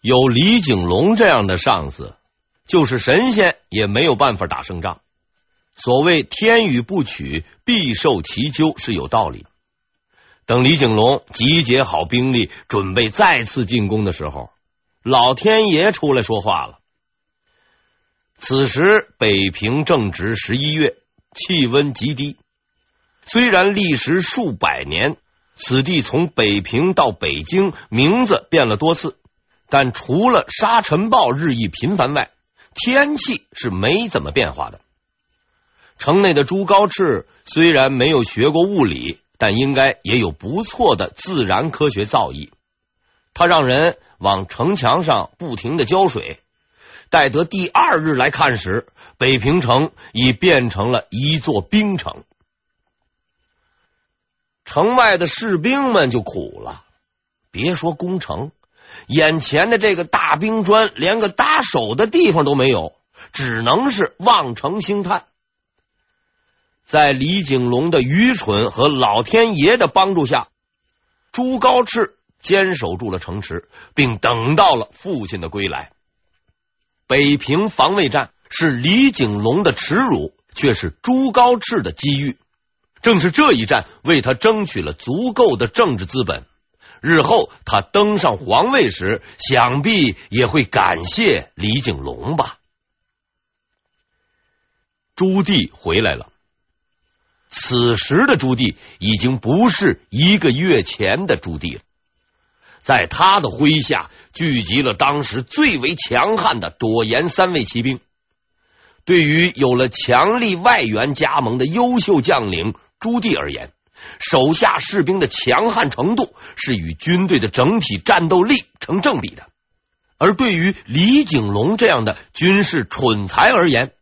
有李景龙这样的上司，就是神仙也没有办法打胜仗。所谓天与不取，必受其咎，是有道理。等李景龙集结好兵力，准备再次进攻的时候，老天爷出来说话了。此时北平正值十一月，气温极低。虽然历时数百年，此地从北平到北京名字变了多次，但除了沙尘暴日益频繁外，天气是没怎么变化的。城内的朱高炽虽然没有学过物理，但应该也有不错的自然科学造诣。他让人往城墙上不停的浇水。待得第二日来看时，北平城已变成了一座冰城。城外的士兵们就苦了，别说攻城，眼前的这个大冰砖连个搭手的地方都没有，只能是望城兴叹。在李景龙的愚蠢和老天爷的帮助下，朱高炽坚守住了城池，并等到了父亲的归来。北平防卫战是李景龙的耻辱，却是朱高炽的机遇。正是这一战，为他争取了足够的政治资本。日后他登上皇位时，想必也会感谢李景龙吧。朱棣回来了，此时的朱棣已经不是一个月前的朱棣了。在他的麾下，聚集了当时最为强悍的朵颜三位骑兵。对于有了强力外援加盟的优秀将领朱棣而言，手下士兵的强悍程度是与军队的整体战斗力成正比的。而对于李景龙这样的军事蠢材而言，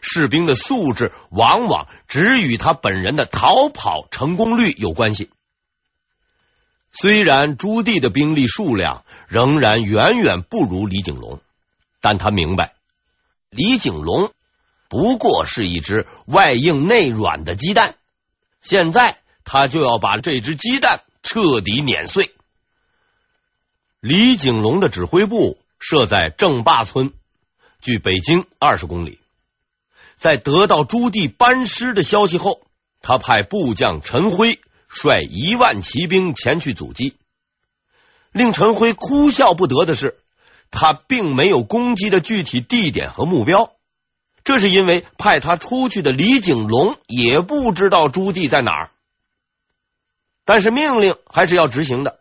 士兵的素质往往只与他本人的逃跑成功率有关系。虽然朱棣的兵力数量仍然远远不如李景龙，但他明白李景龙不过是一只外硬内软的鸡蛋，现在他就要把这只鸡蛋彻底碾碎。李景龙的指挥部设在正坝村，距北京二十公里。在得到朱棣班师的消息后，他派部将陈辉。率一万骑兵前去阻击，令陈辉哭笑不得的是，他并没有攻击的具体地点和目标。这是因为派他出去的李景龙也不知道朱棣在哪儿，但是命令还是要执行的。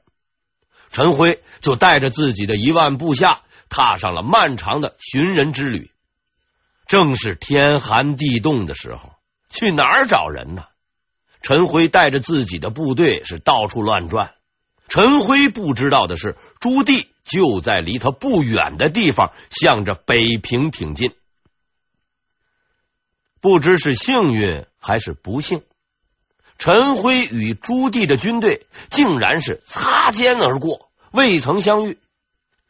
陈辉就带着自己的一万部下，踏上了漫长的寻人之旅。正是天寒地冻的时候，去哪儿找人呢？陈辉带着自己的部队是到处乱转。陈辉不知道的是，朱棣就在离他不远的地方，向着北平挺进。不知是幸运还是不幸，陈辉与朱棣的军队竟然是擦肩而过，未曾相遇。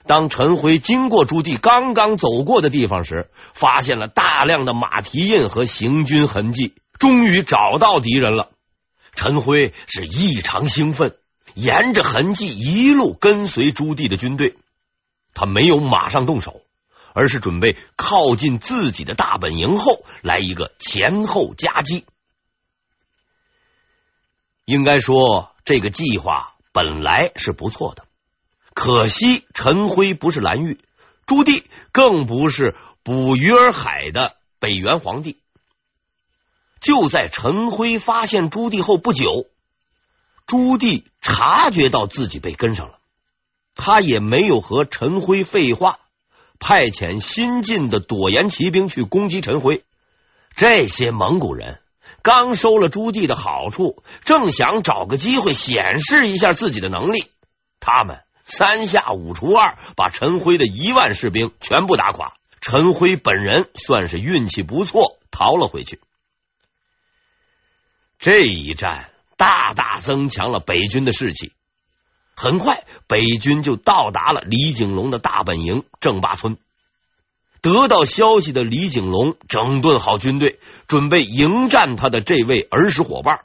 当陈辉经过朱棣刚刚走过的地方时，发现了大量的马蹄印和行军痕迹，终于找到敌人了。陈辉是异常兴奋，沿着痕迹一路跟随朱棣的军队。他没有马上动手，而是准备靠近自己的大本营后来一个前后夹击。应该说，这个计划本来是不错的，可惜陈辉不是蓝玉，朱棣更不是捕鱼儿海的北元皇帝。就在陈辉发现朱棣后不久，朱棣察觉到自己被跟上了，他也没有和陈辉废话，派遣新进的朵颜骑兵去攻击陈辉。这些蒙古人刚收了朱棣的好处，正想找个机会显示一下自己的能力，他们三下五除二把陈辉的一万士兵全部打垮。陈辉本人算是运气不错，逃了回去。这一战大大增强了北军的士气。很快，北军就到达了李景龙的大本营正坝村。得到消息的李景龙整顿好军队，准备迎战他的这位儿时伙伴。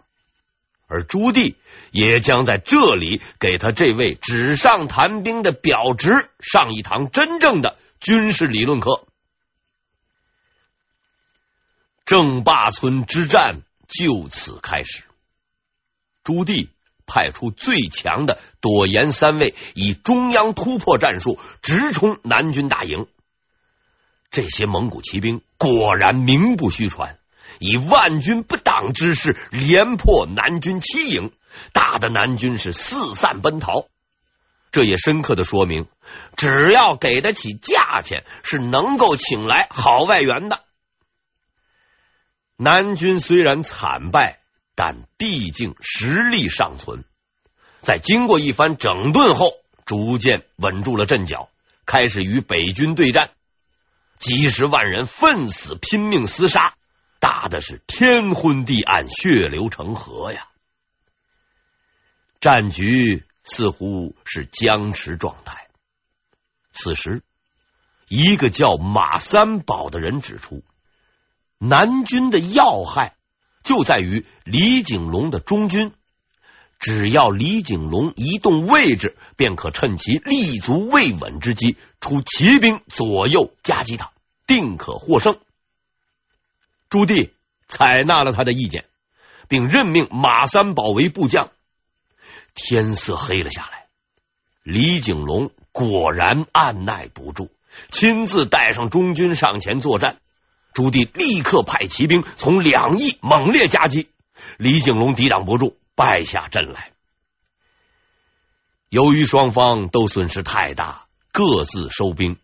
而朱棣也将在这里给他这位纸上谈兵的表侄上一堂真正的军事理论课。郑坝村之战就此开始。朱棣派出最强的朵颜三位，以中央突破战术直冲南军大营。这些蒙古骑兵果然名不虚传，以万军不挡之势连破南军七营，打得南军是四散奔逃。这也深刻的说明，只要给得起价钱，是能够请来好外援的。南军虽然惨败，但毕竟实力尚存。在经过一番整顿后，逐渐稳住了阵脚，开始与北军对战。几十万人奋死拼命厮杀，打的是天昏地暗、血流成河呀！战局似乎是僵持状态。此时，一个叫马三宝的人指出。南军的要害就在于李景龙的中军，只要李景龙移动位置，便可趁其立足未稳之机，出骑兵左右夹击他，定可获胜。朱棣采纳了他的意见，并任命马三宝为部将。天色黑了下来，李景龙果然按捺不住，亲自带上中军上前作战。朱棣立刻派骑兵从两翼猛烈夹击，李景龙抵挡不住，败下阵来。由于双方都损失太大，各自收兵。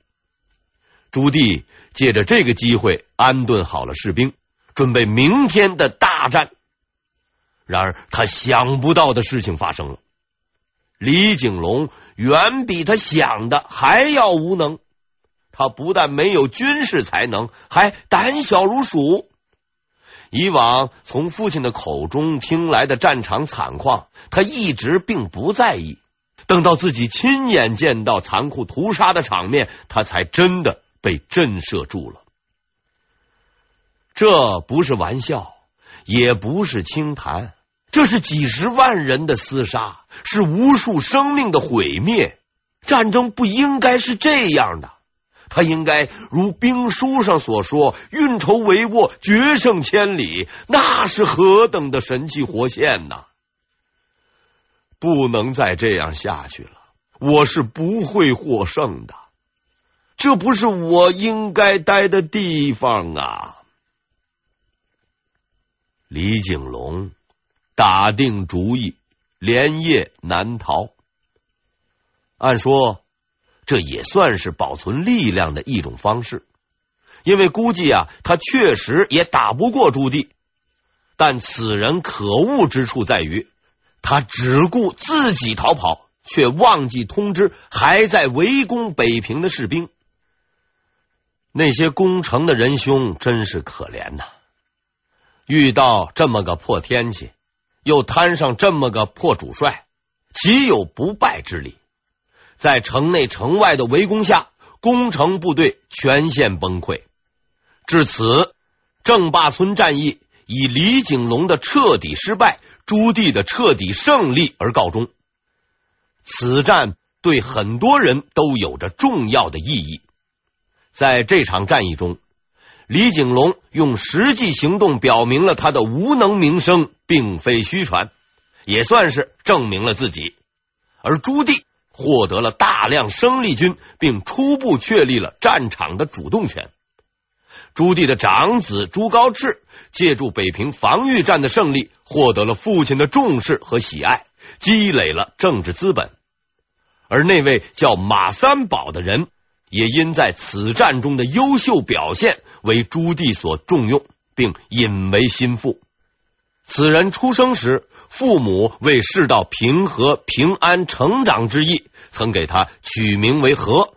朱棣借着这个机会安顿好了士兵，准备明天的大战。然而，他想不到的事情发生了：李景龙远比他想的还要无能。他不但没有军事才能，还胆小如鼠。以往从父亲的口中听来的战场惨况，他一直并不在意。等到自己亲眼见到残酷屠杀的场面，他才真的被震慑住了。这不是玩笑，也不是轻谈，这是几十万人的厮杀，是无数生命的毁灭。战争不应该是这样的。他应该如兵书上所说，运筹帷幄，决胜千里，那是何等的神气活现呐！不能再这样下去了，我是不会获胜的。这不是我应该待的地方啊！李景龙打定主意，连夜南逃。按说。这也算是保存力量的一种方式，因为估计啊，他确实也打不过朱棣。但此人可恶之处在于，他只顾自己逃跑，却忘记通知还在围攻北平的士兵。那些攻城的仁兄真是可怜呐！遇到这么个破天气，又摊上这么个破主帅，岂有不败之理？在城内城外的围攻下，攻城部队全线崩溃。至此，郑坝村战役以李景龙的彻底失败、朱棣的彻底胜利而告终。此战对很多人都有着重要的意义。在这场战役中，李景龙用实际行动表明了他的无能名声并非虚传，也算是证明了自己。而朱棣。获得了大量生力军，并初步确立了战场的主动权。朱棣的长子朱高炽借助北平防御战的胜利，获得了父亲的重视和喜爱，积累了政治资本。而那位叫马三宝的人，也因在此战中的优秀表现，为朱棣所重用，并引为心腹。此人出生时，父母为世道平和平安成长之意，曾给他取名为和。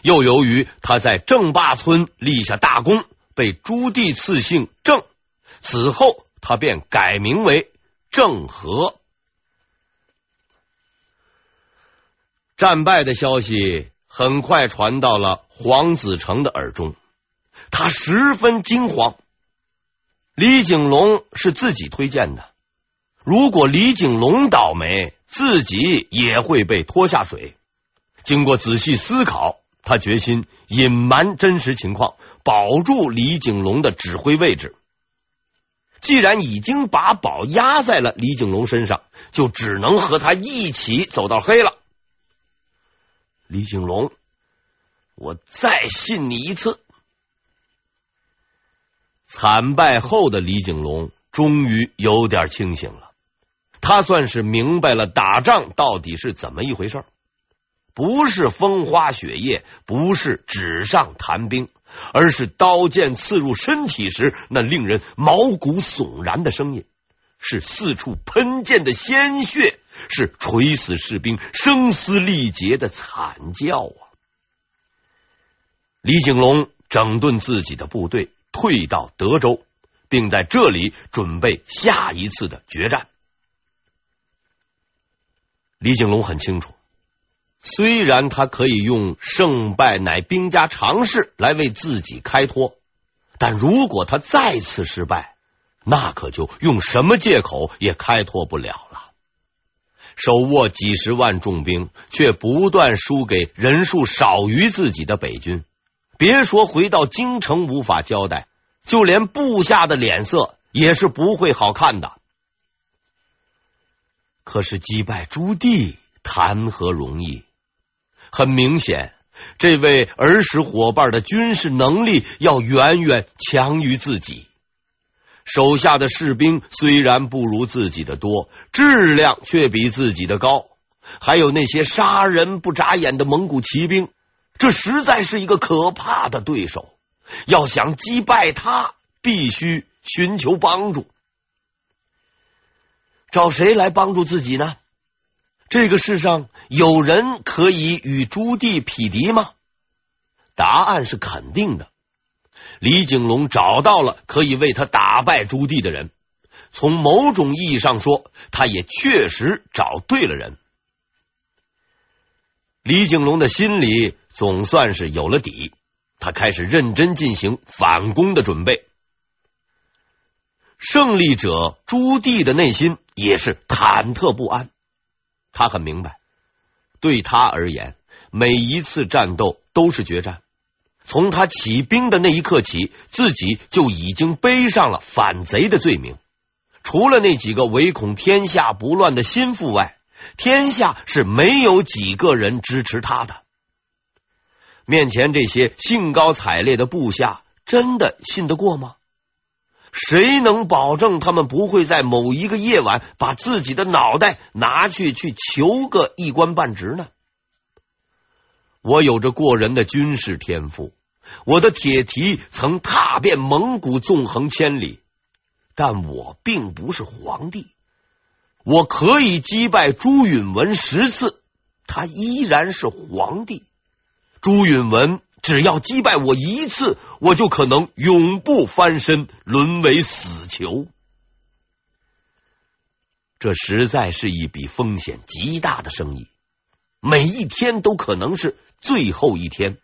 又由于他在郑坝村立下大功，被朱棣赐姓郑。此后，他便改名为郑和。战败的消息很快传到了黄子成的耳中，他十分惊慌。李景龙是自己推荐的，如果李景龙倒霉，自己也会被拖下水。经过仔细思考，他决心隐瞒真实情况，保住李景龙的指挥位置。既然已经把宝压在了李景龙身上，就只能和他一起走到黑了。李景龙，我再信你一次。惨败后的李景龙终于有点清醒了，他算是明白了打仗到底是怎么一回事。不是风花雪月，不是纸上谈兵，而是刀剑刺入身体时那令人毛骨悚然的声音，是四处喷溅的鲜血，是垂死士兵声嘶力竭的惨叫啊！李景龙整顿自己的部队，退到德州，并在这里准备下一次的决战。李景龙很清楚。虽然他可以用胜败乃兵家常事来为自己开脱，但如果他再次失败，那可就用什么借口也开脱不了了。手握几十万重兵，却不断输给人数少于自己的北军，别说回到京城无法交代，就连部下的脸色也是不会好看的。可是击败朱棣，谈何容易？很明显，这位儿时伙伴的军事能力要远远强于自己。手下的士兵虽然不如自己的多，质量却比自己的高。还有那些杀人不眨眼的蒙古骑兵，这实在是一个可怕的对手。要想击败他，必须寻求帮助。找谁来帮助自己呢？这个世上有人可以与朱棣匹敌吗？答案是肯定的。李景龙找到了可以为他打败朱棣的人，从某种意义上说，他也确实找对了人。李景龙的心里总算是有了底，他开始认真进行反攻的准备。胜利者朱棣的内心也是忐忑不安。他很明白，对他而言，每一次战斗都是决战。从他起兵的那一刻起，自己就已经背上了反贼的罪名。除了那几个唯恐天下不乱的心腹外，天下是没有几个人支持他的。面前这些兴高采烈的部下，真的信得过吗？谁能保证他们不会在某一个夜晚把自己的脑袋拿去去求个一官半职呢？我有着过人的军事天赋，我的铁蹄曾踏遍蒙古纵横千里，但我并不是皇帝。我可以击败朱允炆十次，他依然是皇帝。朱允炆。只要击败我一次，我就可能永不翻身，沦为死囚。这实在是一笔风险极大的生意，每一天都可能是最后一天，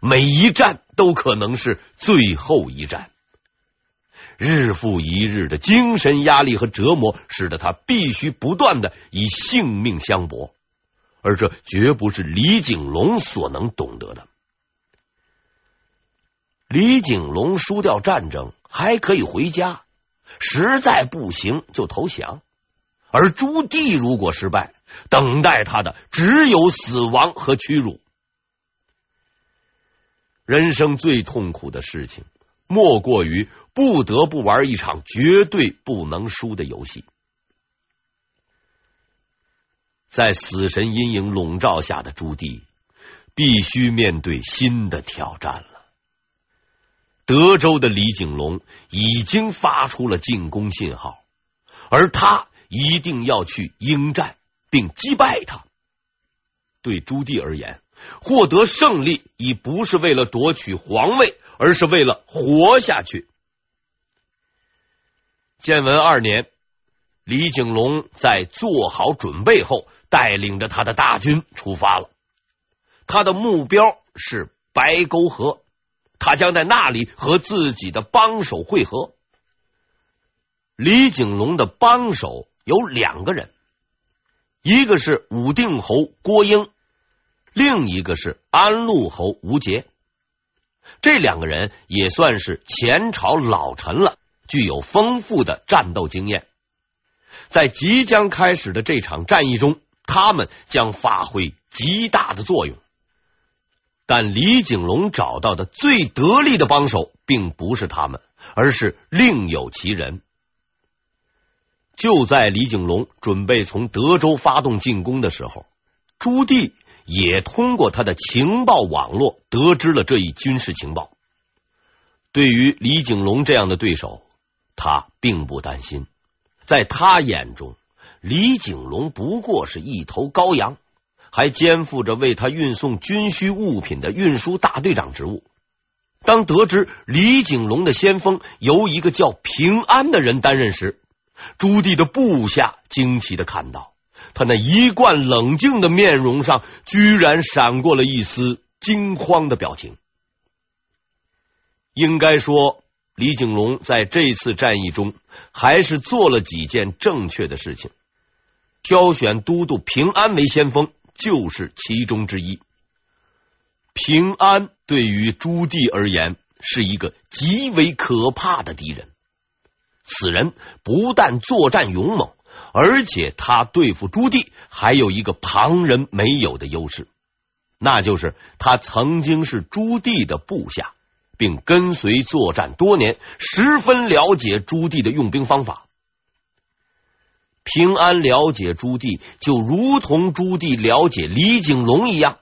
每一战都可能是最后一战。日复一日的精神压力和折磨，使得他必须不断的以性命相搏，而这绝不是李景龙所能懂得的。李景龙输掉战争还可以回家，实在不行就投降。而朱棣如果失败，等待他的只有死亡和屈辱。人生最痛苦的事情，莫过于不得不玩一场绝对不能输的游戏。在死神阴影笼罩下的朱棣，必须面对新的挑战了。德州的李景龙已经发出了进攻信号，而他一定要去应战并击败他。对朱棣而言，获得胜利已不是为了夺取皇位，而是为了活下去。建文二年，李景龙在做好准备后，带领着他的大军出发了。他的目标是白沟河。他将在那里和自己的帮手会合。李景龙的帮手有两个人，一个是武定侯郭英，另一个是安陆侯吴杰。这两个人也算是前朝老臣了，具有丰富的战斗经验。在即将开始的这场战役中，他们将发挥极大的作用。但李景龙找到的最得力的帮手，并不是他们，而是另有其人。就在李景龙准备从德州发动进攻的时候，朱棣也通过他的情报网络得知了这一军事情报。对于李景龙这样的对手，他并不担心。在他眼中，李景龙不过是一头羔羊。还肩负着为他运送军需物品的运输大队长职务。当得知李景龙的先锋由一个叫平安的人担任时，朱棣的部下惊奇的看到，他那一贯冷静的面容上居然闪过了一丝惊慌的表情。应该说，李景龙在这次战役中还是做了几件正确的事情，挑选都督平安为先锋。就是其中之一。平安对于朱棣而言是一个极为可怕的敌人。此人不但作战勇猛，而且他对付朱棣还有一个旁人没有的优势，那就是他曾经是朱棣的部下，并跟随作战多年，十分了解朱棣的用兵方法。平安了解朱棣，就如同朱棣了解李景龙一样。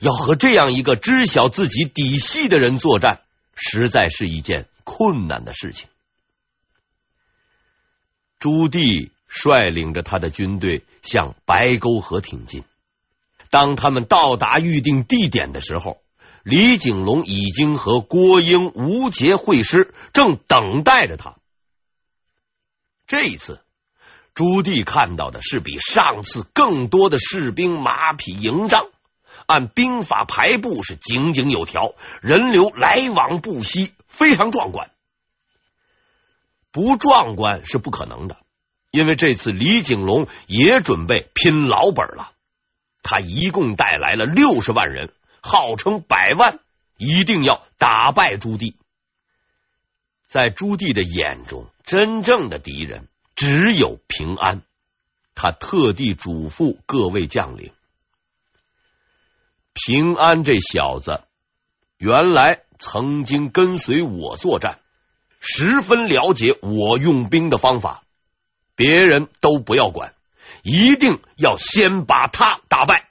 要和这样一个知晓自己底细的人作战，实在是一件困难的事情。朱棣率领着他的军队向白沟河挺进。当他们到达预定地点的时候，李景龙已经和郭英、吴杰会师，正等待着他。这一次。朱棣看到的是比上次更多的士兵、马匹营帐，按兵法排布是井井有条，人流来往不息，非常壮观。不壮观是不可能的，因为这次李景龙也准备拼老本了。他一共带来了六十万人，号称百万，一定要打败朱棣。在朱棣的眼中，真正的敌人。只有平安，他特地嘱咐各位将领：平安这小子原来曾经跟随我作战，十分了解我用兵的方法，别人都不要管，一定要先把他打败。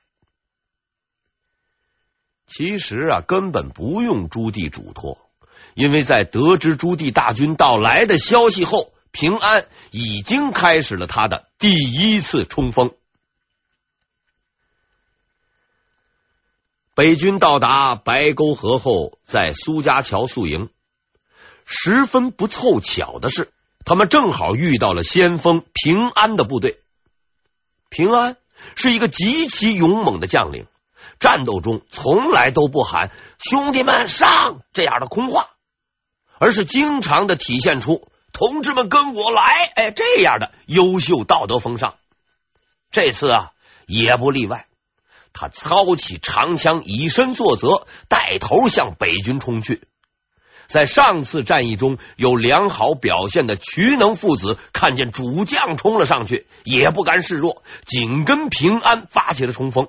其实啊，根本不用朱棣嘱托，因为在得知朱棣大军到来的消息后。平安已经开始了他的第一次冲锋。北军到达白沟河后，在苏家桥宿营。十分不凑巧的是，他们正好遇到了先锋平安的部队。平安是一个极其勇猛的将领，战斗中从来都不喊“兄弟们上”这样的空话，而是经常的体现出。同志们，跟我来！哎，这样的优秀道德风尚，这次啊也不例外。他操起长枪，以身作则，带头向北军冲去。在上次战役中有良好表现的瞿能父子，看见主将冲了上去，也不甘示弱，紧跟平安发起了冲锋。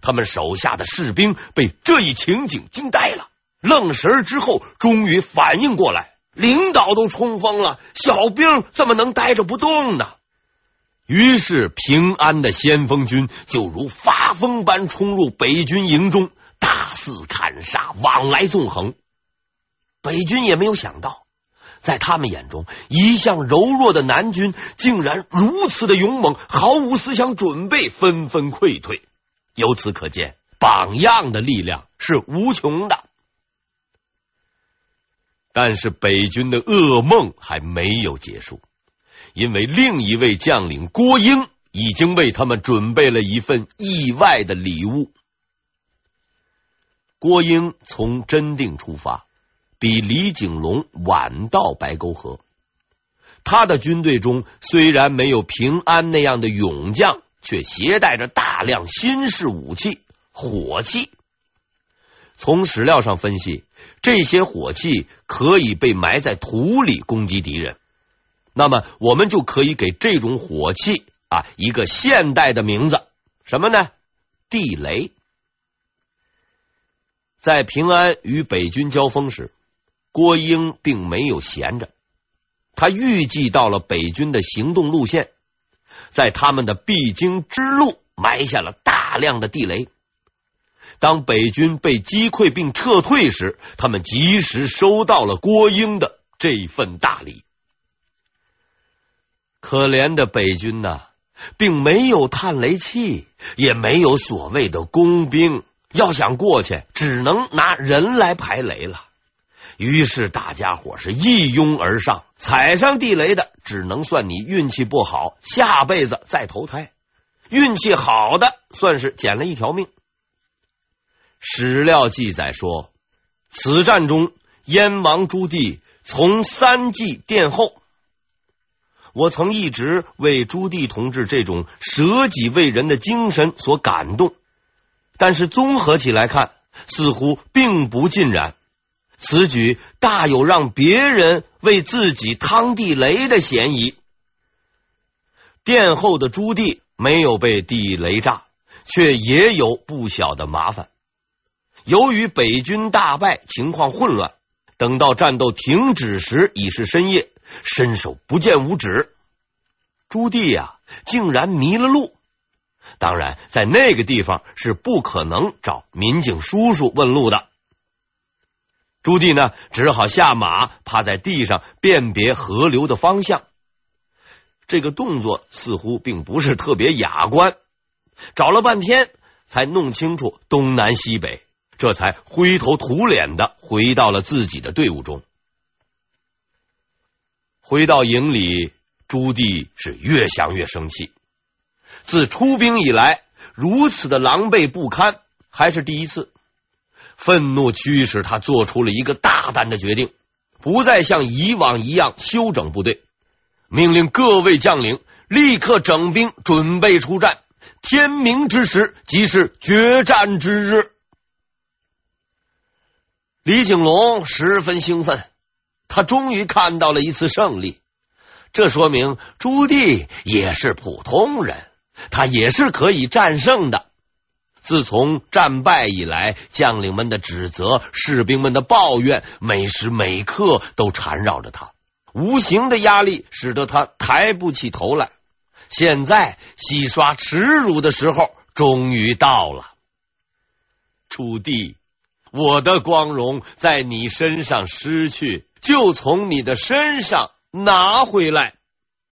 他们手下的士兵被这一情景惊呆了，愣神儿之后，终于反应过来。领导都冲锋了，小兵怎么能呆着不动呢？于是平安的先锋军就如发疯般冲入北军营中，大肆砍杀，往来纵横。北军也没有想到，在他们眼中，一向柔弱的南军竟然如此的勇猛，毫无思想准备，纷纷溃退。由此可见，榜样的力量是无穷的。但是北军的噩梦还没有结束，因为另一位将领郭英已经为他们准备了一份意外的礼物。郭英从真定出发，比李景龙晚到白沟河。他的军队中虽然没有平安那样的勇将，却携带着大量新式武器——火器。从史料上分析，这些火器可以被埋在土里攻击敌人。那么，我们就可以给这种火器啊一个现代的名字，什么呢？地雷。在平安与北军交锋时，郭英并没有闲着。他预计到了北军的行动路线，在他们的必经之路埋下了大量的地雷。当北军被击溃并撤退时，他们及时收到了郭英的这份大礼。可怜的北军呐，并没有探雷器，也没有所谓的工兵。要想过去，只能拿人来排雷了。于是大家伙是一拥而上，踩上地雷的，只能算你运气不好，下辈子再投胎；运气好的，算是捡了一条命。史料记载说，此战中燕王朱棣从三骑殿后。我曾一直为朱棣同志这种舍己为人的精神所感动。但是综合起来看，似乎并不尽然。此举大有让别人为自己趟地雷的嫌疑。殿后的朱棣没有被地雷炸，却也有不小的麻烦。由于北军大败，情况混乱，等到战斗停止时已是深夜，伸手不见五指。朱棣呀，竟然迷了路。当然，在那个地方是不可能找民警叔叔问路的。朱棣呢，只好下马，趴在地上辨别河流的方向。这个动作似乎并不是特别雅观，找了半天才弄清楚东南西北，这才灰头土脸的回到了自己的队伍中。回到营里，朱棣是越想越生气。自出兵以来，如此的狼狈不堪还是第一次。愤怒驱使他做出了一个大胆的决定，不再像以往一样休整部队，命令各位将领立刻整兵，准备出战。天明之时，即是决战之日。李景龙十分兴奋，他终于看到了一次胜利。这说明朱棣也是普通人。他也是可以战胜的。自从战败以来，将领们的指责、士兵们的抱怨，每时每刻都缠绕着他，无形的压力使得他抬不起头来。现在洗刷耻辱的时候终于到了。楚地，我的光荣在你身上失去，就从你的身上拿回来。